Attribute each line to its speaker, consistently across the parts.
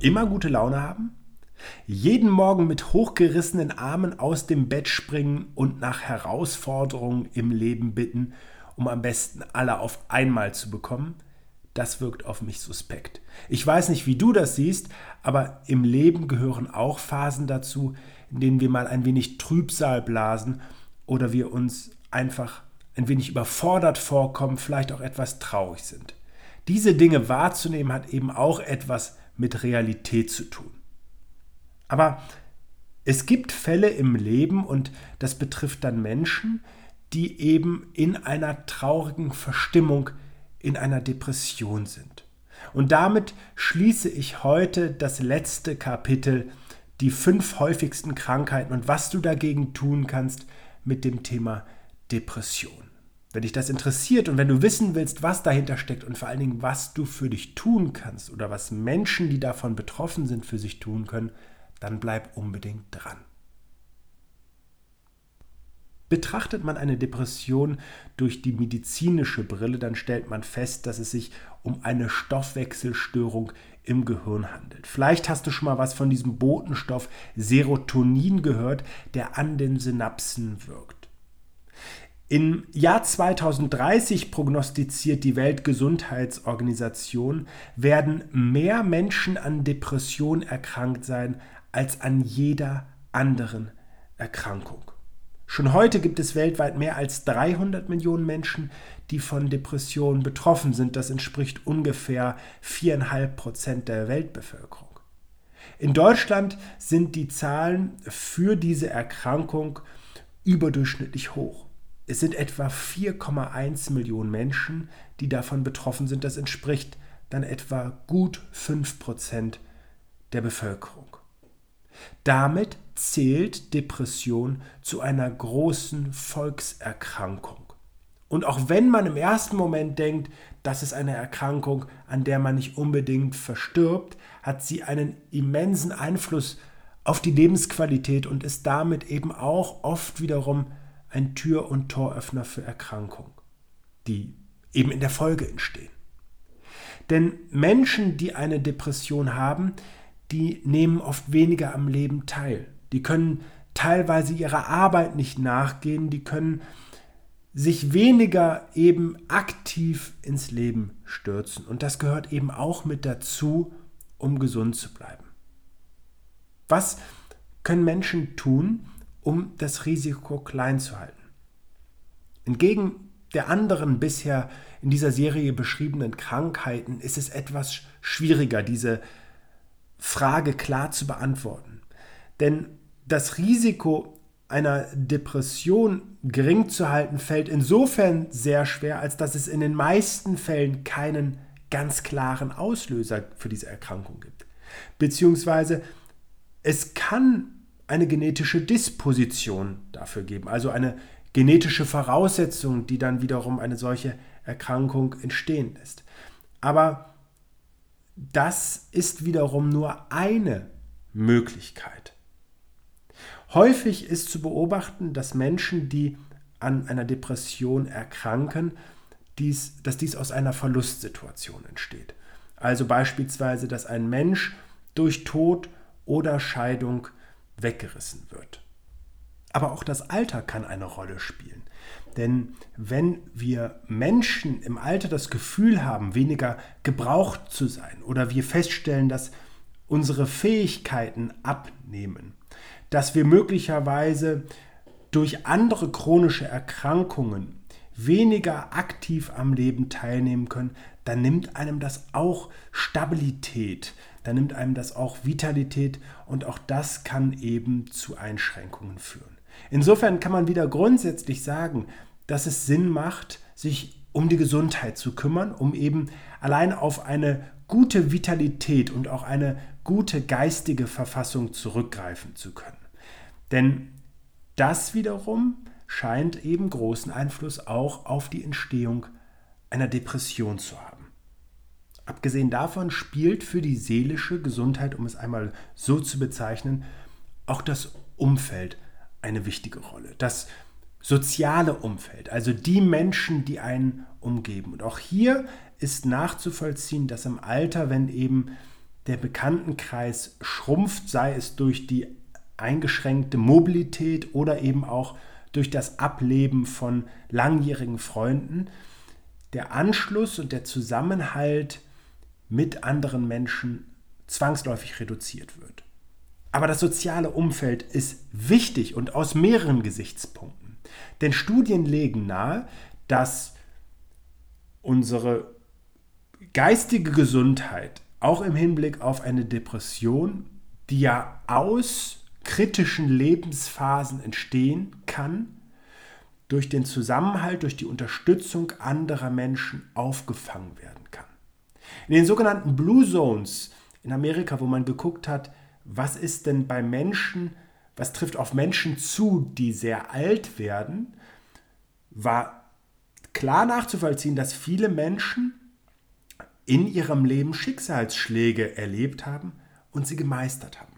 Speaker 1: Immer gute Laune haben? Jeden Morgen mit hochgerissenen Armen aus dem Bett springen und nach Herausforderungen im Leben bitten, um am besten alle auf einmal zu bekommen? Das wirkt auf mich suspekt. Ich weiß nicht, wie du das siehst, aber im Leben gehören auch Phasen dazu, in denen wir mal ein wenig Trübsal blasen oder wir uns einfach ein wenig überfordert vorkommen, vielleicht auch etwas traurig sind. Diese Dinge wahrzunehmen hat eben auch etwas mit Realität zu tun. Aber es gibt Fälle im Leben, und das betrifft dann Menschen, die eben in einer traurigen Verstimmung, in einer Depression sind. Und damit schließe ich heute das letzte Kapitel, die fünf häufigsten Krankheiten und was du dagegen tun kannst mit dem Thema Depression. Wenn dich das interessiert und wenn du wissen willst, was dahinter steckt und vor allen Dingen, was du für dich tun kannst oder was Menschen, die davon betroffen sind, für sich tun können, dann bleib unbedingt dran. Betrachtet man eine Depression durch die medizinische Brille, dann stellt man fest, dass es sich um eine Stoffwechselstörung im Gehirn handelt. Vielleicht hast du schon mal was von diesem Botenstoff Serotonin gehört, der an den Synapsen wirkt. Im Jahr 2030 prognostiziert die Weltgesundheitsorganisation, werden mehr Menschen an Depressionen erkrankt sein als an jeder anderen Erkrankung. Schon heute gibt es weltweit mehr als 300 Millionen Menschen, die von Depressionen betroffen sind. Das entspricht ungefähr 4,5 Prozent der Weltbevölkerung. In Deutschland sind die Zahlen für diese Erkrankung überdurchschnittlich hoch. Es sind etwa 4,1 Millionen Menschen, die davon betroffen sind. Das entspricht dann etwa gut 5% der Bevölkerung. Damit zählt Depression zu einer großen Volkserkrankung. Und auch wenn man im ersten Moment denkt, das ist eine Erkrankung, an der man nicht unbedingt verstirbt, hat sie einen immensen Einfluss auf die Lebensqualität und ist damit eben auch oft wiederum ein Tür- und Toröffner für Erkrankungen, die eben in der Folge entstehen. Denn Menschen, die eine Depression haben, die nehmen oft weniger am Leben teil. Die können teilweise ihrer Arbeit nicht nachgehen, die können sich weniger eben aktiv ins Leben stürzen. Und das gehört eben auch mit dazu, um gesund zu bleiben. Was können Menschen tun, um das Risiko klein zu halten. Entgegen der anderen bisher in dieser Serie beschriebenen Krankheiten ist es etwas schwieriger, diese Frage klar zu beantworten. Denn das Risiko einer Depression gering zu halten, fällt insofern sehr schwer, als dass es in den meisten Fällen keinen ganz klaren Auslöser für diese Erkrankung gibt. Beziehungsweise es kann eine genetische Disposition dafür geben, also eine genetische Voraussetzung, die dann wiederum eine solche Erkrankung entstehen lässt. Aber das ist wiederum nur eine Möglichkeit. Häufig ist zu beobachten, dass Menschen, die an einer Depression erkranken, dies, dass dies aus einer Verlustsituation entsteht. Also beispielsweise, dass ein Mensch durch Tod oder Scheidung weggerissen wird. Aber auch das Alter kann eine Rolle spielen. Denn wenn wir Menschen im Alter das Gefühl haben, weniger gebraucht zu sein oder wir feststellen, dass unsere Fähigkeiten abnehmen, dass wir möglicherweise durch andere chronische Erkrankungen weniger aktiv am Leben teilnehmen können, dann nimmt einem das auch Stabilität, dann nimmt einem das auch Vitalität und auch das kann eben zu Einschränkungen führen. Insofern kann man wieder grundsätzlich sagen, dass es Sinn macht, sich um die Gesundheit zu kümmern, um eben allein auf eine gute Vitalität und auch eine gute geistige Verfassung zurückgreifen zu können. Denn das wiederum scheint eben großen Einfluss auch auf die Entstehung einer Depression zu haben. Abgesehen davon spielt für die seelische Gesundheit, um es einmal so zu bezeichnen, auch das Umfeld eine wichtige Rolle. Das soziale Umfeld, also die Menschen, die einen umgeben. Und auch hier ist nachzuvollziehen, dass im Alter, wenn eben der Bekanntenkreis schrumpft, sei es durch die eingeschränkte Mobilität oder eben auch durch das Ableben von langjährigen Freunden, der Anschluss und der Zusammenhalt mit anderen Menschen zwangsläufig reduziert wird. Aber das soziale Umfeld ist wichtig und aus mehreren Gesichtspunkten. Denn Studien legen nahe, dass unsere geistige Gesundheit auch im Hinblick auf eine Depression, die ja aus kritischen Lebensphasen entstehen kann, durch den Zusammenhalt, durch die Unterstützung anderer Menschen aufgefangen werden kann. In den sogenannten Blue Zones in Amerika, wo man geguckt hat, was ist denn bei Menschen, was trifft auf Menschen zu, die sehr alt werden, war klar nachzuvollziehen, dass viele Menschen in ihrem Leben Schicksalsschläge erlebt haben und sie gemeistert haben.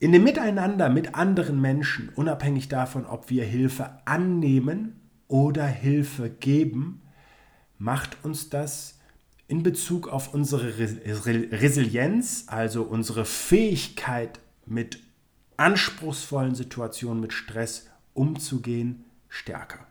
Speaker 1: In dem Miteinander mit anderen Menschen, unabhängig davon, ob wir Hilfe annehmen oder Hilfe geben, macht uns das in Bezug auf unsere Resilienz, also unsere Fähigkeit mit anspruchsvollen Situationen, mit Stress umzugehen, stärker.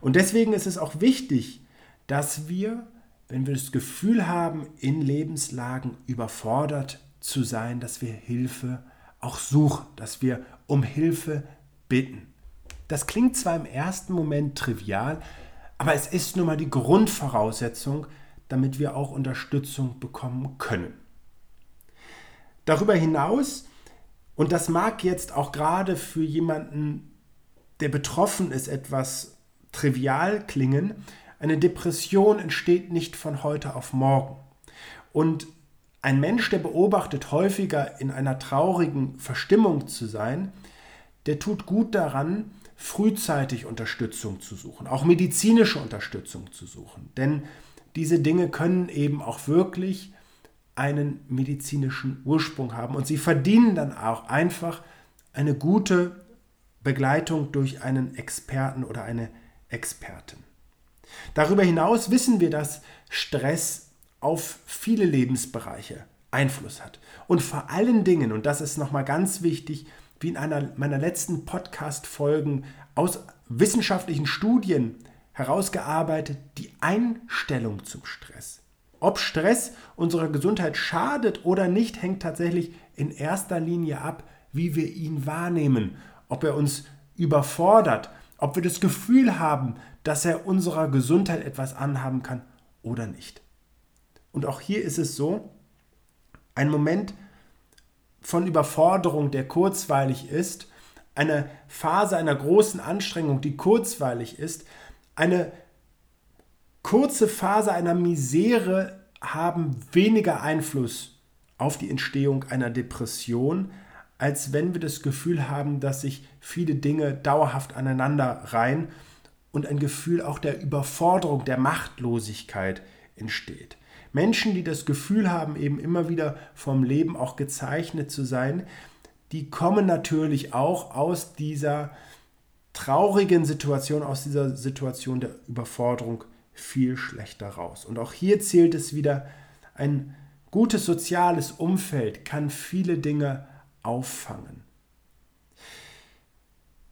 Speaker 1: Und deswegen ist es auch wichtig, dass wir, wenn wir das Gefühl haben, in Lebenslagen überfordert zu sein, dass wir Hilfe auch suchen, dass wir um Hilfe bitten. Das klingt zwar im ersten Moment trivial, aber es ist nun mal die Grundvoraussetzung, damit wir auch Unterstützung bekommen können. Darüber hinaus, und das mag jetzt auch gerade für jemanden, der betroffen ist, etwas trivial klingen, eine Depression entsteht nicht von heute auf morgen. Und ein Mensch, der beobachtet, häufiger in einer traurigen Verstimmung zu sein, der tut gut daran, frühzeitig Unterstützung zu suchen, auch medizinische Unterstützung zu suchen. Denn diese Dinge können eben auch wirklich einen medizinischen Ursprung haben und sie verdienen dann auch einfach eine gute Begleitung durch einen Experten oder eine Expertin. Darüber hinaus wissen wir, dass Stress auf viele Lebensbereiche Einfluss hat. Und vor allen Dingen, und das ist nochmal ganz wichtig, wie in einer meiner letzten Podcast-Folgen aus wissenschaftlichen Studien herausgearbeitet, die Einstellung zum Stress. Ob Stress unserer Gesundheit schadet oder nicht, hängt tatsächlich in erster Linie ab, wie wir ihn wahrnehmen. Ob er uns überfordert, ob wir das Gefühl haben, dass er unserer Gesundheit etwas anhaben kann oder nicht. Und auch hier ist es so, ein Moment von Überforderung, der kurzweilig ist, eine Phase einer großen Anstrengung, die kurzweilig ist, eine kurze Phase einer Misere haben weniger Einfluss auf die Entstehung einer Depression, als wenn wir das Gefühl haben, dass sich viele Dinge dauerhaft aneinander reihen und ein Gefühl auch der Überforderung, der Machtlosigkeit entsteht. Menschen, die das Gefühl haben, eben immer wieder vom Leben auch gezeichnet zu sein, die kommen natürlich auch aus dieser traurigen Situation, aus dieser Situation der Überforderung viel schlechter raus. Und auch hier zählt es wieder, ein gutes soziales Umfeld kann viele Dinge auffangen.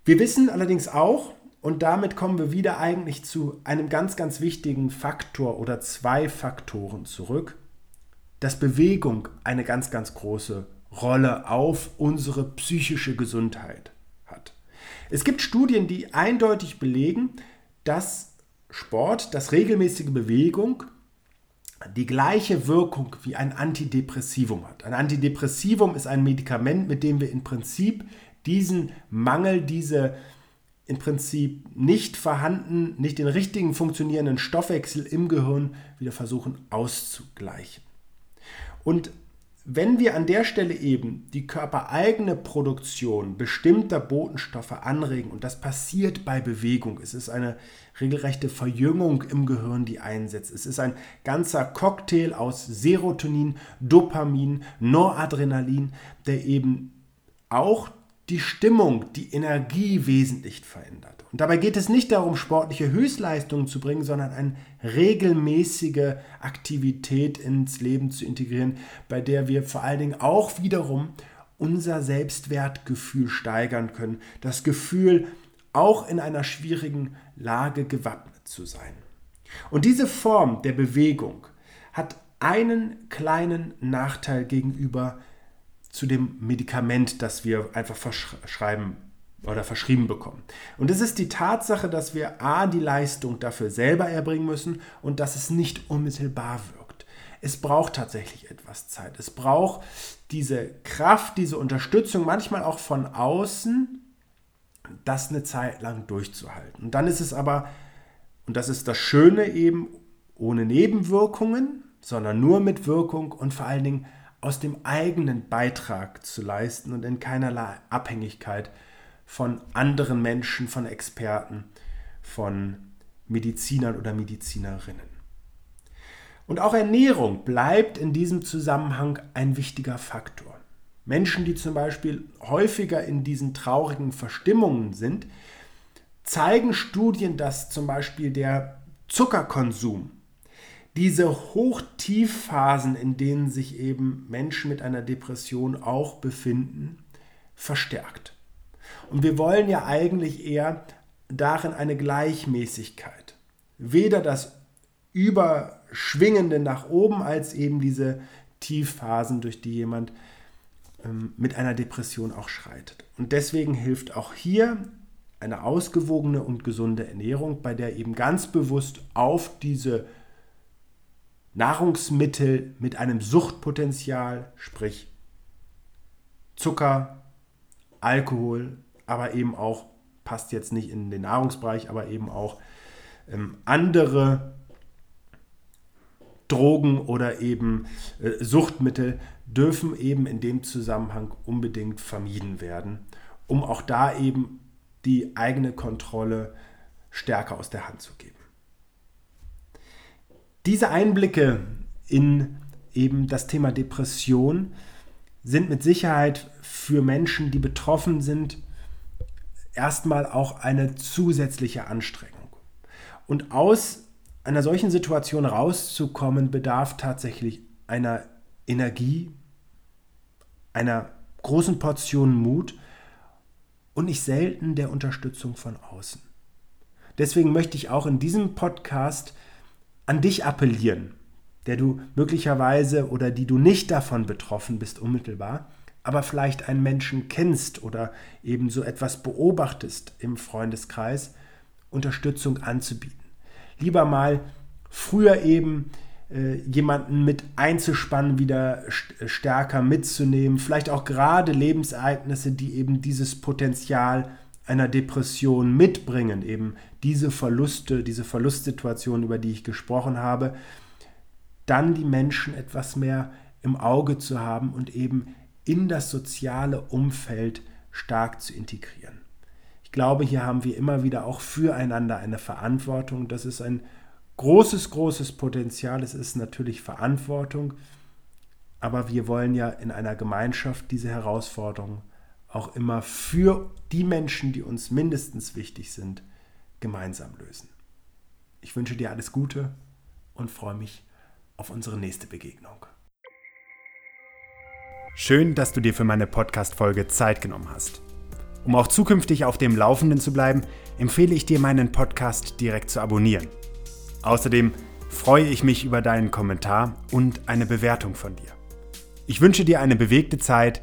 Speaker 1: Wir wissen allerdings auch, und damit kommen wir wieder eigentlich zu einem ganz, ganz wichtigen Faktor oder zwei Faktoren zurück, dass Bewegung eine ganz, ganz große Rolle auf unsere psychische Gesundheit hat. Es gibt Studien, die eindeutig belegen, dass Sport, dass regelmäßige Bewegung die gleiche Wirkung wie ein Antidepressivum hat. Ein Antidepressivum ist ein Medikament, mit dem wir im Prinzip diesen Mangel, diese im Prinzip nicht vorhanden, nicht den richtigen funktionierenden Stoffwechsel im Gehirn wieder versuchen auszugleichen. Und wenn wir an der Stelle eben die körpereigene Produktion bestimmter Botenstoffe anregen, und das passiert bei Bewegung, es ist eine regelrechte Verjüngung im Gehirn, die einsetzt. Es ist ein ganzer Cocktail aus Serotonin, Dopamin, Noradrenalin, der eben auch die Stimmung, die Energie wesentlich verändert. Und dabei geht es nicht darum, sportliche Höchstleistungen zu bringen, sondern eine regelmäßige Aktivität ins Leben zu integrieren, bei der wir vor allen Dingen auch wiederum unser Selbstwertgefühl steigern können. Das Gefühl, auch in einer schwierigen Lage gewappnet zu sein. Und diese Form der Bewegung hat einen kleinen Nachteil gegenüber zu dem Medikament, das wir einfach verschreiben oder verschrieben bekommen. Und es ist die Tatsache, dass wir A, die Leistung dafür selber erbringen müssen und dass es nicht unmittelbar wirkt. Es braucht tatsächlich etwas Zeit. Es braucht diese Kraft, diese Unterstützung, manchmal auch von außen, das eine Zeit lang durchzuhalten. Und dann ist es aber, und das ist das Schöne eben, ohne Nebenwirkungen, sondern nur mit Wirkung und vor allen Dingen aus dem eigenen Beitrag zu leisten und in keinerlei Abhängigkeit von anderen Menschen, von Experten, von Medizinern oder Medizinerinnen. Und auch Ernährung bleibt in diesem Zusammenhang ein wichtiger Faktor. Menschen, die zum Beispiel häufiger in diesen traurigen Verstimmungen sind, zeigen Studien, dass zum Beispiel der Zuckerkonsum diese Hoch-Tief-Phasen, in denen sich eben Menschen mit einer Depression auch befinden, verstärkt. Und wir wollen ja eigentlich eher darin eine Gleichmäßigkeit. Weder das Überschwingende nach oben als eben diese Tiefphasen, durch die jemand ähm, mit einer Depression auch schreitet. Und deswegen hilft auch hier eine ausgewogene und gesunde Ernährung, bei der eben ganz bewusst auf diese Nahrungsmittel mit einem Suchtpotenzial, sprich Zucker, Alkohol, aber eben auch, passt jetzt nicht in den Nahrungsbereich, aber eben auch ähm, andere Drogen oder eben äh, Suchtmittel dürfen eben in dem Zusammenhang unbedingt vermieden werden, um auch da eben die eigene Kontrolle stärker aus der Hand zu geben. Diese Einblicke in eben das Thema Depression sind mit Sicherheit für Menschen, die betroffen sind, erstmal auch eine zusätzliche Anstrengung. Und aus einer solchen Situation rauszukommen, bedarf tatsächlich einer Energie, einer großen Portion Mut und nicht selten der Unterstützung von außen. Deswegen möchte ich auch in diesem Podcast an dich appellieren, der du möglicherweise oder die du nicht davon betroffen bist unmittelbar, aber vielleicht einen Menschen kennst oder eben so etwas beobachtest im Freundeskreis, Unterstützung anzubieten. Lieber mal früher eben äh, jemanden mit einzuspannen, wieder st stärker mitzunehmen, vielleicht auch gerade Lebensereignisse, die eben dieses Potenzial einer Depression mitbringen, eben diese Verluste, diese Verlustsituation, über die ich gesprochen habe, dann die Menschen etwas mehr im Auge zu haben und eben in das soziale Umfeld stark zu integrieren. Ich glaube, hier haben wir immer wieder auch füreinander eine Verantwortung. Das ist ein großes, großes Potenzial. Es ist natürlich Verantwortung, aber wir wollen ja in einer Gemeinschaft diese Herausforderung auch immer für die Menschen, die uns mindestens wichtig sind, gemeinsam lösen. Ich wünsche dir alles Gute und freue mich auf unsere nächste Begegnung.
Speaker 2: Schön, dass du dir für meine Podcast-Folge Zeit genommen hast. Um auch zukünftig auf dem Laufenden zu bleiben, empfehle ich dir, meinen Podcast direkt zu abonnieren. Außerdem freue ich mich über deinen Kommentar und eine Bewertung von dir. Ich wünsche dir eine bewegte Zeit.